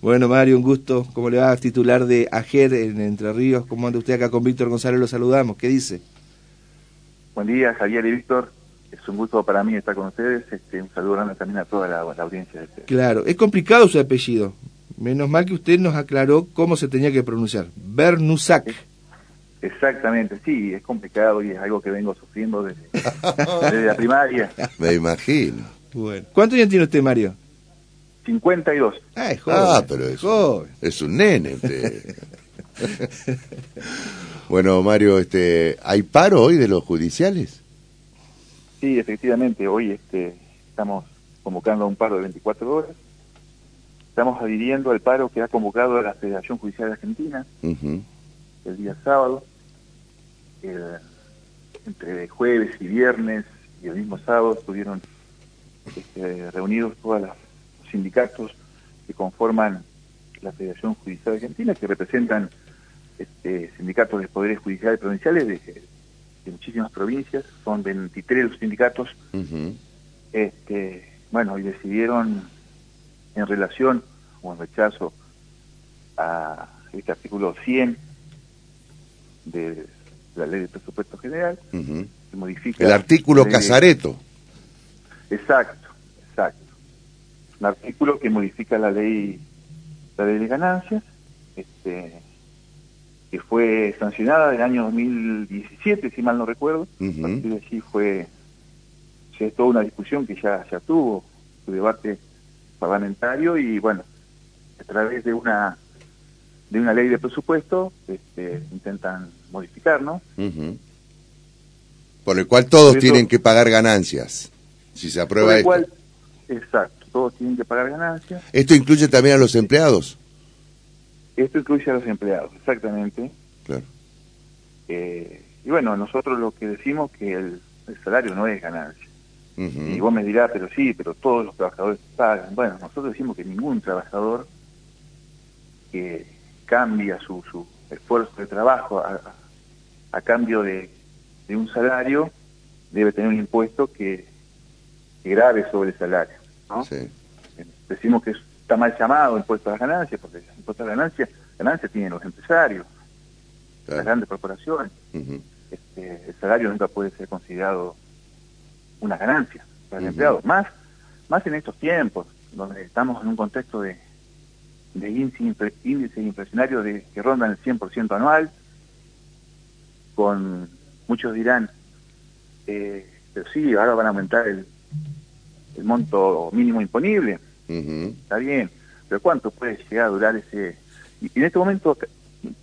Bueno, Mario, un gusto. ¿Cómo le va? Titular de AGER en Entre Ríos. ¿Cómo anda usted acá con Víctor González? Lo saludamos. ¿Qué dice? Buen día, Javier y Víctor. Es un gusto para mí estar con ustedes. Este, un saludo grande también a toda la, audiencia. De ustedes. Claro, es complicado su apellido. Menos mal que usted nos aclaró cómo se tenía que pronunciar. Bernusak. Exactamente, sí, es complicado y es algo que vengo sufriendo desde, desde la primaria. Me imagino. Bueno. ¿Cuántos años tiene usted, Mario? 52. Ah, es joven. Ah, pero es, joven. es un nene usted. bueno, Mario, este, ¿hay paro hoy de los judiciales? Sí, efectivamente, hoy este, estamos convocando a un paro de 24 horas. Estamos adhiriendo al paro que ha convocado la Federación Judicial de Argentina el día sábado. entre jueves y viernes y el mismo sábado estuvieron este, reunidos todos los sindicatos que conforman la Federación Judicial Argentina, que representan este, sindicatos de poderes judiciales provinciales de, muchísimas provincias, son 23 los sindicatos. este, bueno, y decidieron en relación o en rechazo a este artículo 100 de la ley de presupuesto general, que modifica... El artículo Casareto. Exacto, exacto. Un artículo que modifica la ley, la ley de ganancias, este, que fue sancionada en el año 2017, si mal no recuerdo. Uh A fue, se toda una discusión que ya, ya tuvo su debate parlamentario y bueno, a través de una de una ley de presupuesto este, intentan modificar, ¿no? Por el cual todos tienen que pagar ganancias, si se aprueba esto. Cual, exacto, todos tienen que pagar ganancias. ¿Esto incluye también a los empleados? Esto incluye a los empleados, exactamente. Claro. Eh, y bueno, nosotros lo que decimos que el, salario no es ganancia. Y vos me dirás, pero sí, pero todos los trabajadores pagan. Bueno, nosotros decimos que ningún trabajador que cambia su, su esfuerzo de trabajo a, cambio de, un salario, debe tener un impuesto que, grave sobre el salario. ¿No? Decimos que está mal llamado impuesto a las ganancias, porque el impuesto a las ganancias, ganancias tienen los empresarios, las grandes corporaciones. este, el salario nunca puede ser considerado una ganancia para el empleado, más, más en estos tiempos, donde estamos en un contexto de, de índices índice inflacionarios de, que rondan el 100% anual, con muchos dirán, eh, pero sí, ahora van a aumentar el, el monto mínimo imponible, está bien, pero ¿cuánto puede llegar a durar ese? Y en este momento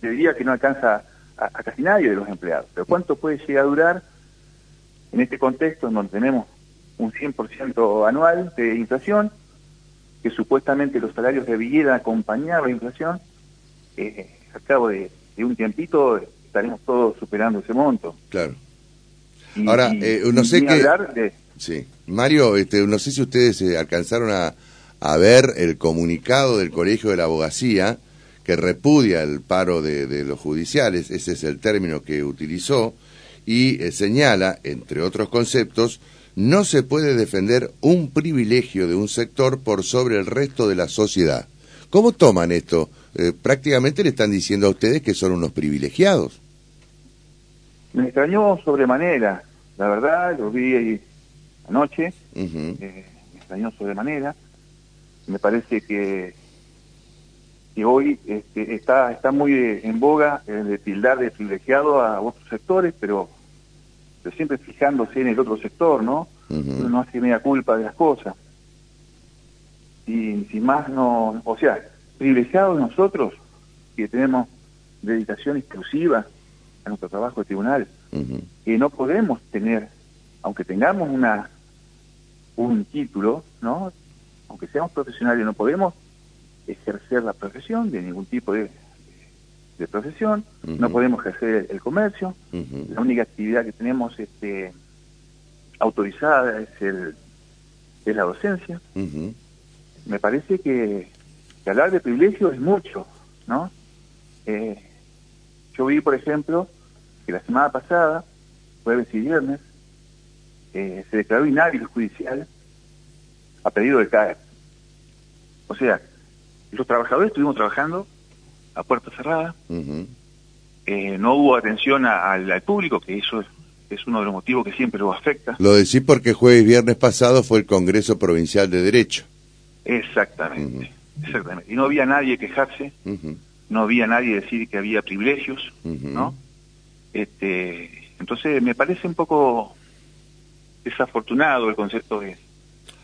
te diría que no alcanza a, a, casi nadie de los empleados, pero ¿cuánto puede llegar a durar en este contexto en donde tenemos un 100% anual de inflación que supuestamente los salarios debieran acompañar la inflación, eh, al cabo de, un tiempito estaremos todos superando ese monto. Claro. Ahora, eh, no sé qué... Sí. Mario, este, no sé si ustedes eh, alcanzaron a, ver el comunicado del Colegio de la Abogacía que repudia el paro de, los judiciales, ese es el término que utilizó, y señala, entre otros conceptos, no se puede defender un privilegio de un sector por sobre el resto de la sociedad. ¿Cómo toman esto? Eh, prácticamente le están diciendo a ustedes que son unos privilegiados. Me extrañó sobremanera, la verdad, lo vi anoche, eh, me extrañó sobremanera. Me parece que, que hoy este, está, está muy en boga el de tildar de privilegiado a otros sectores, pero pero siempre fijándose en el otro sector, ¿no? No hace media culpa de las cosas. Y sin más no, o sea, privilegiados nosotros, que tenemos dedicación exclusiva a nuestro trabajo de tribunal, que no podemos tener, aunque tengamos una un título, ¿no? Aunque seamos profesionales, no podemos ejercer la profesión de ningún tipo de, de profesión, no podemos ejercer el comercio, la única actividad que tenemos este, autorizada es, el, es la docencia. Me parece que, hablar de privilegio es mucho, ¿no? Eh, yo vi, por ejemplo, que la semana pasada, jueves y viernes, eh, se declaró inhábil judicial a pedido del CAE. O sea, los trabajadores estuvimos trabajando a puerta cerrada, eh, no hubo atención al público, que eso es, uno de los motivos que siempre lo afecta. Lo decís porque jueves y viernes pasado fue el Congreso Provincial de Derecho. Exactamente, exactamente. Y no había nadie quejarse, no había nadie decir que había privilegios, ¿no? Este, entonces me parece un poco desafortunado el concepto de,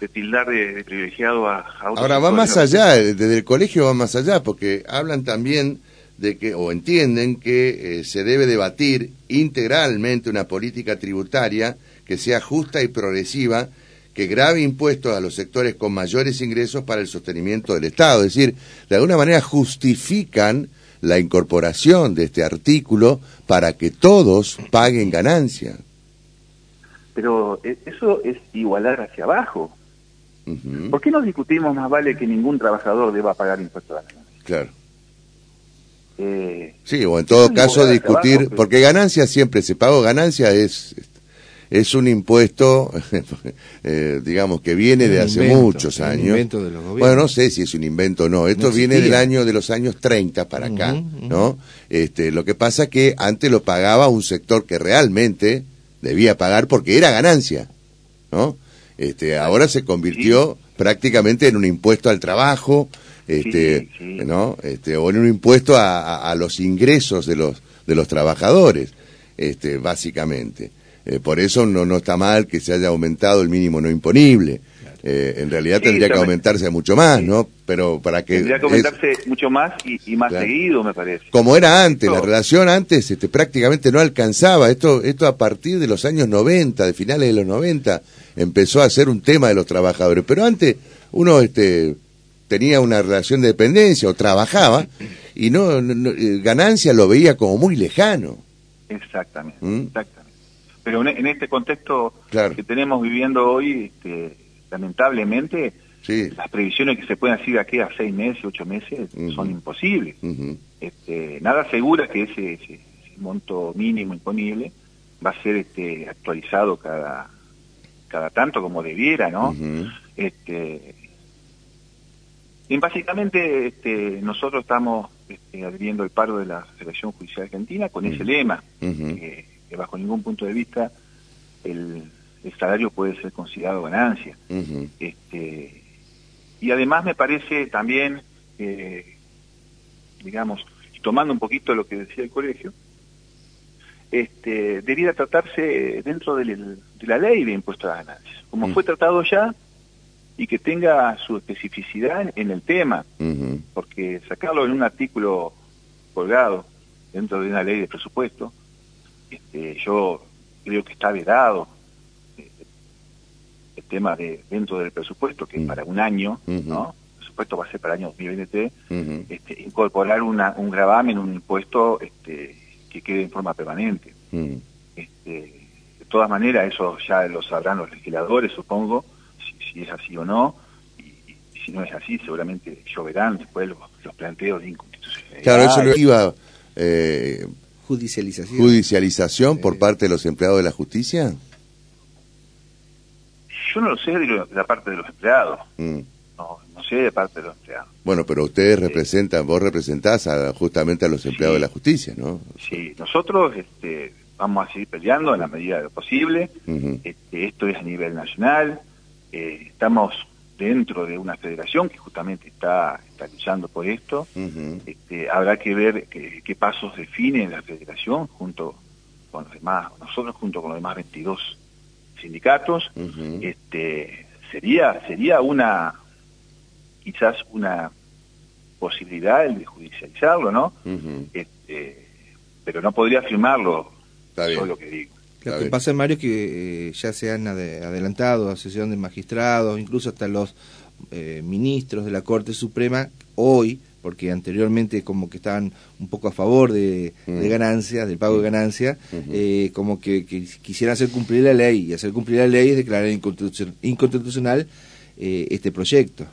de tildar de, privilegiado a, Ahora va más allá, desde el colegio va más allá, porque hablan también de que, o entienden que eh, se debe debatir integralmente una política tributaria que sea justa y progresiva, que grave impuestos a los sectores con mayores ingresos para el sostenimiento del Estado. Es decir, de alguna manera justifican la incorporación de este artículo para que todos paguen ganancia. Pero eh, eso es igualar hacia abajo. ¿Por qué no discutimos más vale que ningún trabajador deba pagar impuestos a la ganancia? Claro. Eh, sí, o en todo caso discutir, porque ganancia siempre se pagó, ganancia es es un impuesto, eh, digamos, que viene de hace muchos años. bueno, no sé si es un invento o no. Esto viene del año de los años 30 para acá, ¿no? Este, lo que pasa que antes lo pagaba un sector que realmente debía pagar porque era ganancia, ¿no? Este, ahora se convirtió prácticamente en un impuesto al trabajo, este, ¿no? Este, o en un impuesto a, los ingresos de los de los trabajadores, este, básicamente. Eh, por eso no, no está mal que se haya aumentado el mínimo no imponible. Eh, en realidad tendría que aumentarse mucho más, ¿no? Pero para que... Tendría que aumentarse mucho más y, más seguido, me parece. Como era antes, la relación antes este, prácticamente no alcanzaba. Esto, esto a partir de los años 90, de finales de los 90, empezó a ser un tema de los trabajadores. Pero antes uno este, tenía una relación de dependencia o trabajaba y no, eh, ganancia lo veía como muy lejano. Exactamente, ¿Mm? exactamente. Pero en este contexto que tenemos viviendo hoy, este, lamentablemente, las previsiones que se pueden hacer de aquí a seis meses, ocho meses, son imposibles. este, nada asegura que ese, monto mínimo imponible va a ser este, actualizado cada, cada tanto como debiera, ¿no? este, y básicamente este, nosotros estamos este, adhiriendo el paro de la Federación Judicial Argentina con ese lema, que bajo ningún punto de vista el, salario puede ser considerado ganancia. este, y además me parece también, digamos, tomando un poquito lo que decía el colegio, este, debiera tratarse dentro de, la ley de impuestos a ganancias, como fue tratado ya y que tenga su especificidad en, el tema, porque sacarlo en un artículo colgado dentro de una ley de presupuesto, este, yo creo que está vedado eh, el tema de dentro del presupuesto, que es mm. para un año, ¿no? El presupuesto va a ser para el año 2023, este, incorporar una, un gravamen, un impuesto este, que quede en forma permanente. Mm. Este, de todas maneras, eso ya lo sabrán los legisladores, supongo, si, es así o no, y, si no es así, seguramente lloverán después los, planteos de inconstitucionalidad. Claro, eso lo iba... Eh, Judicialización. ¿Judicialización por parte de los empleados de la justicia? Yo no lo sé de, la parte de los empleados. Mm. No, no sé de parte de los empleados. Bueno, pero ustedes representan, vos representás justamente a los empleados de la justicia, ¿no? Sí, nosotros este, vamos a seguir peleando en la medida de lo posible. este, esto es a nivel nacional. Eh, estamos dentro de una federación que justamente está, está luchando por esto. este, habrá que ver qué, pasos define la federación junto con los demás, nosotros junto con los demás 22 sindicatos. este, sería, sería una, quizás una posibilidad el de judicializarlo, ¿no? este, pero no podría afirmarlo, todo lo que digo. Lo que pasa, Mario, es que eh, ya se han adelantado a sesión de magistrados, incluso hasta los eh, ministros de la Corte Suprema, hoy, porque anteriormente como que estaban un poco a favor de, mm. ganancias, del pago de mm. ganancias, eh, como que, quisieran hacer cumplir la ley, y hacer cumplir la ley es declarar inconstitucional este proyecto.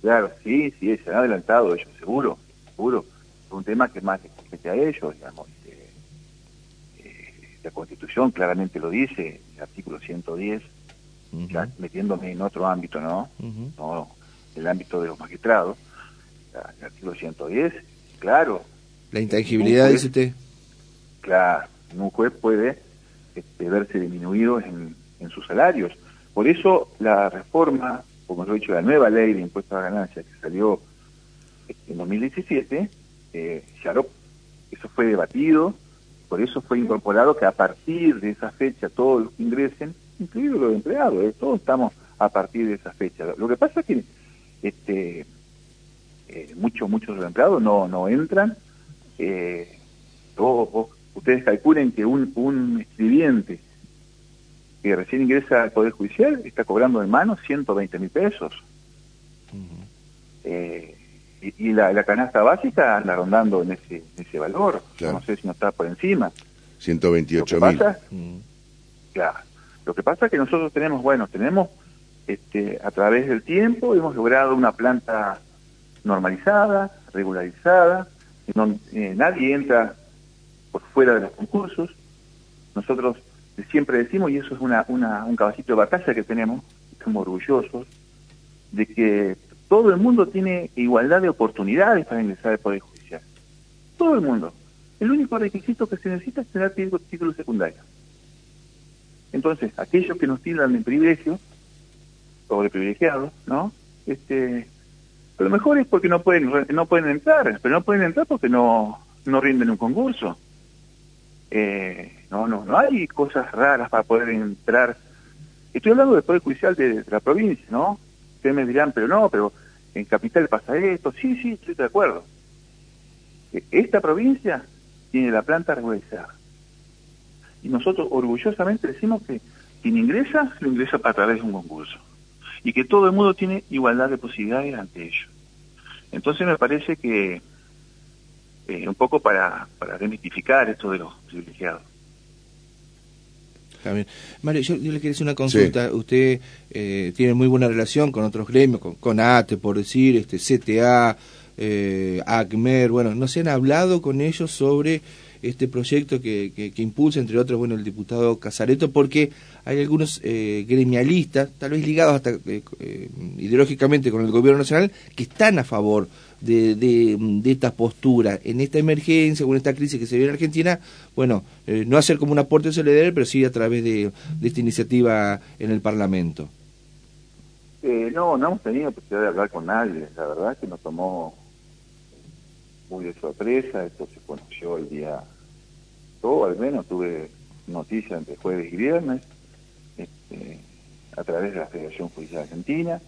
Claro, sí, sí, se han adelantado ellos, seguro, seguro. Es un tema que más les compete a ellos, digamos la Constitución claramente lo dice, el artículo 110, ya metiéndome en otro ámbito, ¿no? No el ámbito de los magistrados. El artículo 110, claro. La intangibilidad, dice usted. Claro, un juez puede este, verse disminuido en, en sus salarios. Por eso la reforma, como lo he dicho, la nueva ley de impuestos a ganancias que salió en 2017, eh, ya eso fue debatido, por eso fue incorporado que a partir de esa fecha todos los que ingresen, incluidos los empleados, eh, todos estamos a partir de esa fecha. Lo que pasa es que este, eh, muchos, muchos de empleados no, no entran. Eh, ustedes calculen que un, un escribiente que recién ingresa al Poder Judicial está cobrando en mano 120 mil pesos. eh, y, la, la, canasta básica anda rondando en ese, ese valor. No sé si no está por encima. 128 mil. Claro. Lo que pasa es que nosotros tenemos, bueno, tenemos este, a través del tiempo, hemos logrado una planta normalizada, regularizada, eh, nadie entra por fuera de los concursos. Nosotros siempre decimos, y eso es una, una, un caballito de batalla que tenemos, estamos orgullosos, de que todo el mundo tiene igualdad de oportunidades para ingresar al Poder Judicial. Todo el mundo. El único requisito que se necesita es tener título, secundario. Entonces, aquellos que nos tildan de privilegio, de privilegiados, ¿no? Este, a lo mejor es porque no pueden, no pueden entrar, pero no pueden entrar porque no, no rinden un concurso. Eh, no, no, no hay cosas raras para poder entrar. Estoy hablando del Poder Judicial de la provincia, ¿no? Ustedes me dirán, pero no, pero en Capital pasa esto. Sí, sí, estoy de acuerdo. E, esta provincia tiene la planta regularizada. Y nosotros orgullosamente decimos que quien ingresa, lo ingresa a través de un concurso. Y que todo el mundo tiene igualdad de posibilidades ante ello. Entonces me parece que eh, un poco para, para demitificar esto de los privilegiados. Mario, yo, le quería hacer una consulta. Usted eh, tiene muy buena relación con otros gremios, con, ATE, por decir, este CTA, eh, ACMER. Bueno, ¿no se han hablado con ellos sobre este proyecto que, que, impulsa, entre otros, bueno, el diputado Casareto? Porque hay algunos eh, gremialistas, tal vez ligados hasta ideológicamente con el gobierno nacional, que están a favor de, de, esta postura en esta emergencia, con esta crisis que se vive en Argentina, bueno, eh, no hacer como un aporte solidario, pero sí a través de, esta iniciativa en el Parlamento. Eh, no, no hemos tenido posibilidad de hablar con nadie, la verdad que nos tomó muy de sorpresa, esto se conoció el día, todo al menos tuve noticias entre jueves y viernes, este, a través de la Federación Judicial Argentina,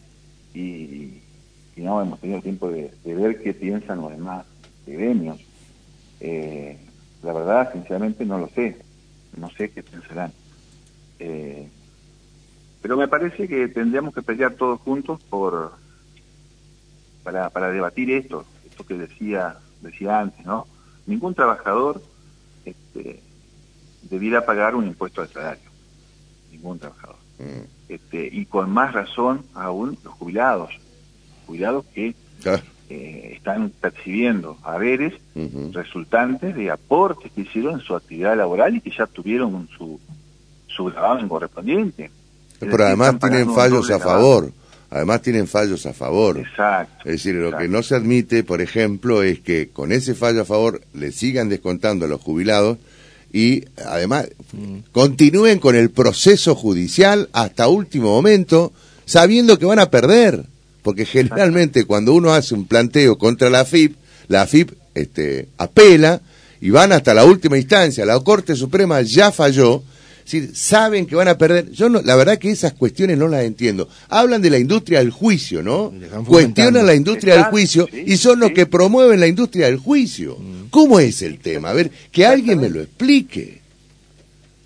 y no hemos tenido tiempo de, ver qué piensan los demás gremios. Eh, la verdad, sinceramente, no lo sé. No sé qué pensarán. Eh, pero me parece que tendríamos que pelear todos juntos por para, para debatir esto, esto que decía decía antes, ¿no? Ningún trabajador este, debiera pagar un impuesto al salario. Ningún trabajador. Mm. Este, y con más razón aún los jubilados cuidados que eh, están percibiendo haberes resultantes de aportes que hicieron en su actividad laboral y que ya tuvieron su, su gravamen correspondiente. Pero además tienen fallos a favor. Además tienen fallos a favor. Exacto. Es decir, lo que no se admite, por ejemplo, es que con ese fallo a favor le sigan descontando a los jubilados y además continúen con el proceso judicial hasta último momento sabiendo que van a perder porque generalmente cuando uno hace un planteo contra la AFIP, la AFIP este, apela y van hasta la última instancia, la Corte Suprema ya falló, saben que van a perder. Yo no, la verdad que esas cuestiones no las entiendo. Hablan de la industria del juicio, ¿no? Cuestionan la industria del juicio y son los que promueven la industria del juicio. Mm. ¿Cómo es el tema? A ver, que alguien me lo explique.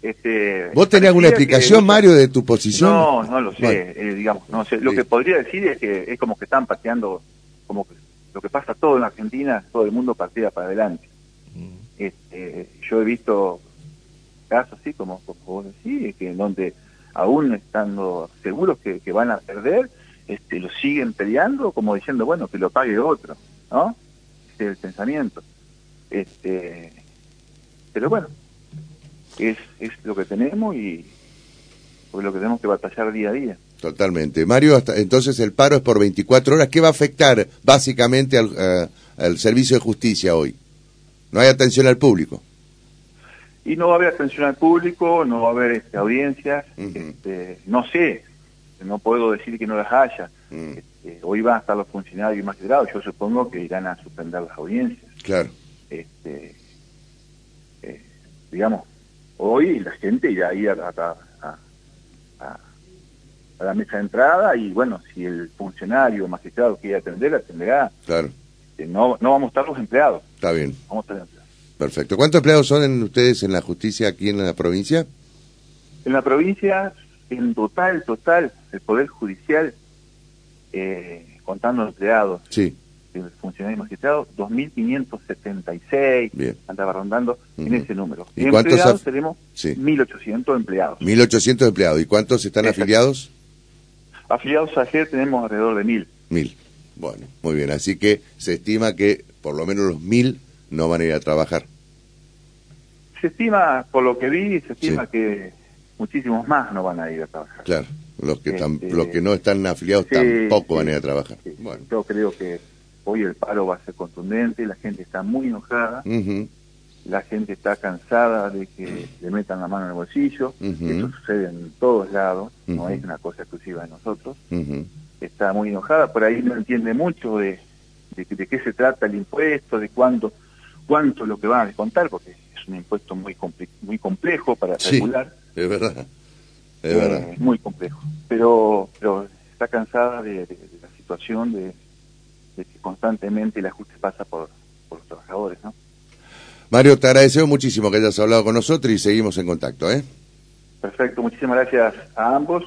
Este, ¿Vos tenés alguna explicación, Mario, de tu posición? No, no lo sé, eh, digamos, no sé. Lo que podría decir es que es como que están pateando, como que lo que pasa todo en Argentina, todo el mundo partida para adelante. Mm. Este, yo he visto casos así, como, vos decís, que en donde aún estando seguros que, van a perder, este, lo siguen peleando como diciendo, bueno, que lo pague otro, ¿no? Ese es el pensamiento. Este, pero bueno, es, es lo que tenemos y por lo que tenemos que batallar día a día. Totalmente. Mario, hasta, entonces el paro es por 24 horas. ¿Qué va a afectar básicamente al, eh, al servicio de justicia hoy? No hay atención al público. Y no va a haber atención al público, no va a haber este, audiencias. este, no sé, no puedo decir que no las haya. Mm. este, hoy van a estar los funcionarios magistrados, yo supongo que irán a suspender las audiencias. Claro. Este, eh, digamos, hoy la gente irá a ir a, a, a, la mesa de entrada y bueno, si el funcionario o magistrado quiere atender, atenderá. Claro. Este, no, no vamos a estar los empleados. Está bien. Vamos a estar empleados. Perfecto. ¿Cuántos empleados son en ustedes en la justicia aquí en la provincia? En la provincia, en total, total, el Poder Judicial, eh, contando empleados, sí. el funcionario magistrado, 2.576, Bien. andaba rondando en ese número. ¿Y cuántos empleados tenemos? Sí. 1.800 empleados. 1.800 empleados. ¿Y cuántos están afiliados? Afiliados a ayer tenemos alrededor de 1.000. 1.000. Bueno, muy bien. Así que se estima que por lo menos los 1.000 no van a ir a trabajar. Se estima, por lo que vi, se estima que muchísimos más no van a ir a trabajar. Claro, los que, este, los que no están afiliados tampoco van a ir a trabajar. Bueno. Yo creo que hoy el paro va a ser contundente, la gente está muy enojada, la gente está cansada de que le metan la mano en el bolsillo, eso sucede en todos lados, no es una cosa exclusiva de nosotros, está muy enojada, por ahí no entiende mucho de, de, de qué se trata el impuesto, de cuándo cuánto es lo que van a descontar, porque es un impuesto muy muy complejo para regular. Es verdad. Es eh, verdad. Muy complejo. Pero, pero está cansada de, la situación de, que constantemente el ajuste pasa por, por los trabajadores, ¿no? Mario, te agradecemos muchísimo que hayas hablado con nosotros y seguimos en contacto, ¿eh? Perfecto, muchísimas gracias a ambos